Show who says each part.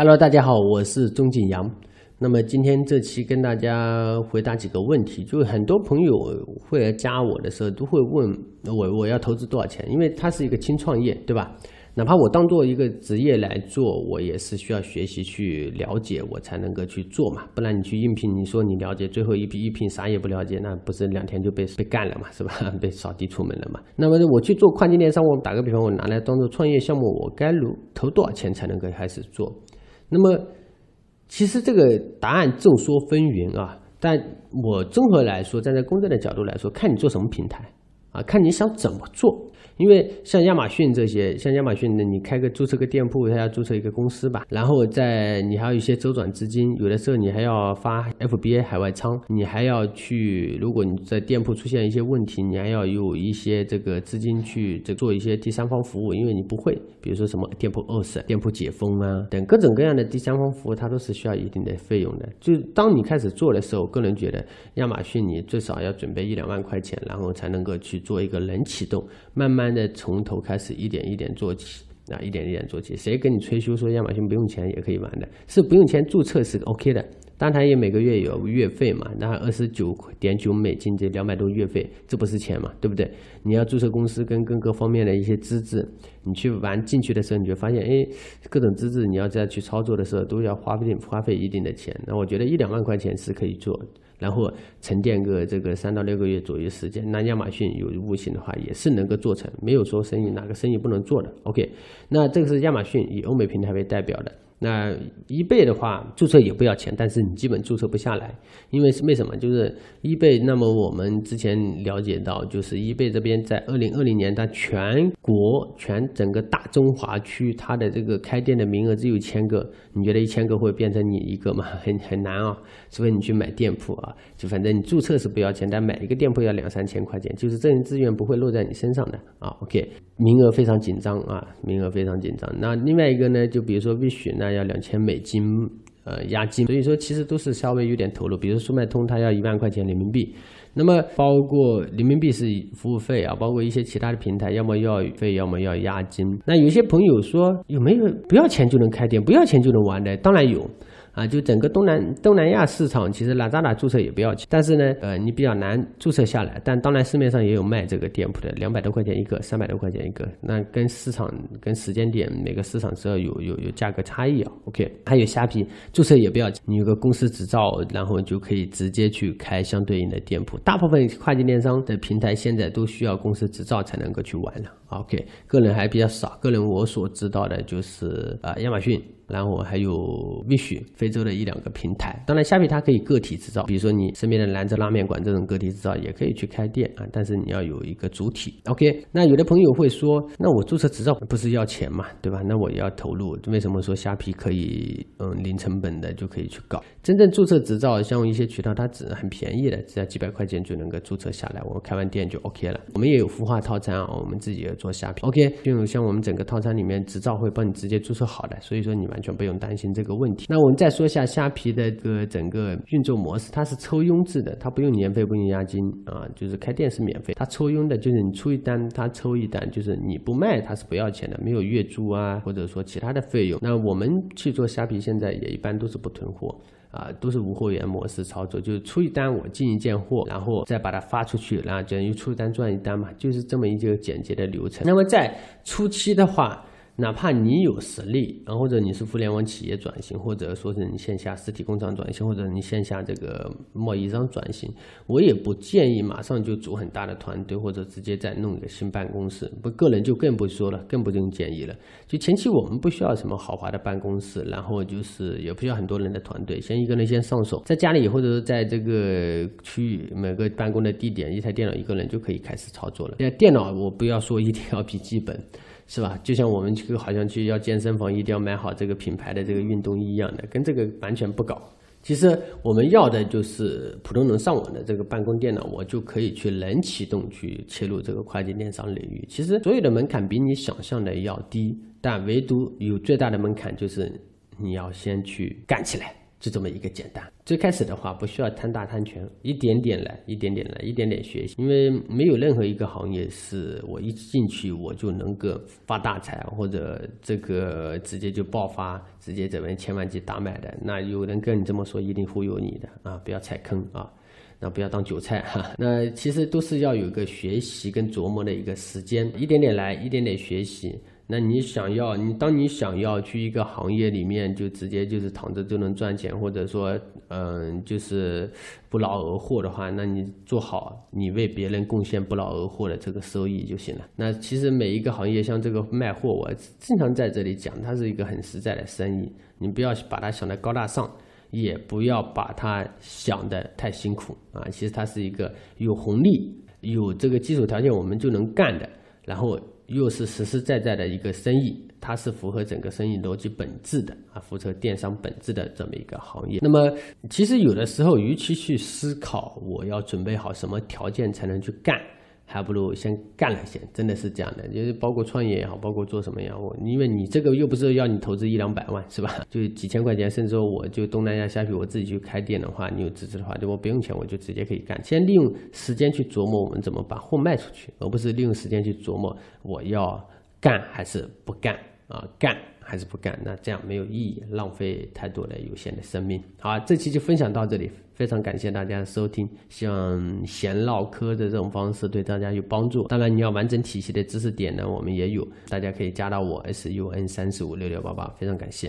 Speaker 1: Hello，大家好，我是钟景阳。那么今天这期跟大家回答几个问题，就是很多朋友会来加我的时候，都会问我我要投资多少钱，因为它是一个轻创业，对吧？哪怕我当做一个职业来做，我也是需要学习去了解，我才能够去做嘛。不然你去应聘，你说你了解，最后一批一聘啥也不了解，那不是两天就被被干了嘛，是吧？被扫地出门了嘛。那么我去做跨境电商，我打个比方，我拿来当做创业项目，我该如投多少钱才能够开始做？那么其实这个答案众说纷纭啊。但我综合来说，站在公正的角度来说，看你做什么平台啊，看你想怎么做。因为像亚马逊这些，像亚马逊的，你开个注册个店铺，它要注册一个公司吧，然后在你还有一些周转资金，有的时候你还要发 FBA 海外仓，你还要去，如果你在店铺出现一些问题，你还要有一些这个资金去这做一些第三方服务，因为你不会，比如说什么店铺饿死、店铺解封啊等各种各样的第三方服务，它都是需要一定的费用的。就当你开始做的时候，个人觉得亚马逊你最少要准备一两万块钱，然后才能够去做一个冷启动，慢慢。的从头开始一点一点做起啊，一点一点做起。谁跟你吹嘘说亚马逊不用钱也可以玩的？是不用钱注册是 OK 的，当然也每个月有月费嘛，那二十九点九美金这两百多月费，这不是钱嘛，对不对？你要注册公司跟各个方面的一些资质，你去玩进去的时候，你就发现，哎，各种资质你要再去操作的时候，都要花费花费一定的钱。那我觉得一两万块钱是可以做。然后沉淀个这个三到六个月左右时间，那亚马逊有悟性的话，也是能够做成，没有说生意哪个生意不能做的。OK，那这个是亚马逊以欧美平台为代表的。那一倍的话，注册也不要钱，但是你基本注册不下来，因为是为什么？就是一倍。那么我们之前了解到，就是一倍这边在二零二零年，它全国全整个大中华区，它的这个开店的名额只有一千个。你觉得一千个会变成你一个吗？很很难啊，除非你去买店铺啊。就反正你注册是不要钱，但买一个店铺要两三千块钱，就是这些资源不会落在你身上的啊。OK，名额非常紧张啊，名额非常紧张。那另外一个呢，就比如说 Wish 那。要两千美金，呃，押金，所以说其实都是稍微有点投入。比如说速卖通，它要一万块钱人民币，那么包括人民币是服务费啊，包括一些其他的平台，要么要费，要么要押金。那有些朋友说有没有不要钱就能开店，不要钱就能玩的？当然有。啊，就整个东南东南亚市场，其实拉扎达注册也不要钱，但是呢，呃，你比较难注册下来。但当然市面上也有卖这个店铺的，两百多块钱一个，三百多块钱一个。那跟市场跟时间点每个市场是要有有有价格差异啊。OK，还有虾皮注册也不要钱，你有个公司执照，然后就可以直接去开相对应的店铺。大部分跨境电商的平台现在都需要公司执照才能够去玩了。OK，个人还比较少，个人我所知道的就是啊，亚马逊。然后还有 Wish 非洲的一两个平台，当然虾皮它可以个体制造，比如说你身边的兰州拉面馆这种个体制造也可以去开店啊，但是你要有一个主体。OK，那有的朋友会说，那我注册执照不是要钱嘛，对吧？那我也要投入，为什么说虾皮可以嗯零成本的就可以去搞？真正注册执照，像一些渠道它只很便宜的，只要几百块钱就能够注册下来，我开完店就 OK 了。我们也有孵化套餐啊，我们自己也做虾皮。OK，就像我们整个套餐里面执照会帮你直接注册好的，所以说你们。完全不用担心这个问题。那我们再说一下虾皮的这个整个运作模式，它是抽佣制的，它不用年费，不用押金啊，就是开店是免费。它抽佣的就是你出一单，它抽一单，就是你不卖它是不要钱的，没有月租啊，或者说其他的费用。那我们去做虾皮，现在也一般都是不囤货啊，都是无货源模式操作，就是出一单我进一件货，然后再把它发出去，然后等于出一单赚一单嘛，就是这么一个简洁的流程。那么在初期的话，哪怕你有实力，然后或者你是互联网企业转型，或者说是你线下实体工厂转型，或者你线下这个贸易商转型，我也不建议马上就组很大的团队，或者直接再弄一个新办公室。不，个人就更不说了，更不这种建议了。就前期我们不需要什么豪华的办公室，然后就是也不需要很多人的团队，先一个人先上手，在家里或者在这个区域每个办公的地点，一台电脑一个人就可以开始操作了。现在电脑我不要说一定要笔记本。是吧？就像我们去好像去要健身房，一定要买好这个品牌的这个运动衣一样的，跟这个完全不搞。其实我们要的就是普通能上网的这个办公电脑，我就可以去冷启动去切入这个跨境电商领域。其实所有的门槛比你想象的要低，但唯独有最大的门槛就是你要先去干起来。就这么一个简单。最开始的话，不需要贪大贪全，一点点来，一点点来，一点点学习。因为没有任何一个行业是我一进去我就能够发大财，或者这个直接就爆发，直接这边千万级大卖的。那有人跟你这么说，一定忽悠你的啊！不要踩坑啊！那不要当韭菜哈。那其实都是要有个学习跟琢磨的一个时间，一点点来，一点点学习。那你想要你，当你想要去一个行业里面就直接就是躺着就能赚钱，或者说嗯就是不劳而获的话，那你做好你为别人贡献不劳而获的这个收益就行了。那其实每一个行业像这个卖货，我经常在这里讲，它是一个很实在的生意，你不要把它想得高大上，也不要把它想得太辛苦啊。其实它是一个有红利、有这个基础条件我们就能干的，然后。又是实实在在的一个生意，它是符合整个生意逻辑本质的啊，符合电商本质的这么一个行业。那么，其实有的时候，与其去思考我要准备好什么条件才能去干。还不如先干了先，真的是这样的，就是包括创业也好，包括做什么也好，因为你这个又不是要你投资一两百万，是吧？就几千块钱，甚至说我就东南亚下去，我自己去开店的话，你有资质的话，就我不用钱，我就直接可以干。先利用时间去琢磨我们怎么把货卖出去，而不是利用时间去琢磨我要干还是不干啊，干。还是不干，那这样没有意义，浪费太多的有限的生命。好，这期就分享到这里，非常感谢大家的收听，希望闲唠嗑的这种方式对大家有帮助。当然，你要完整体系的知识点呢，我们也有，大家可以加到我 S U N 三十五六六八八，非常感谢。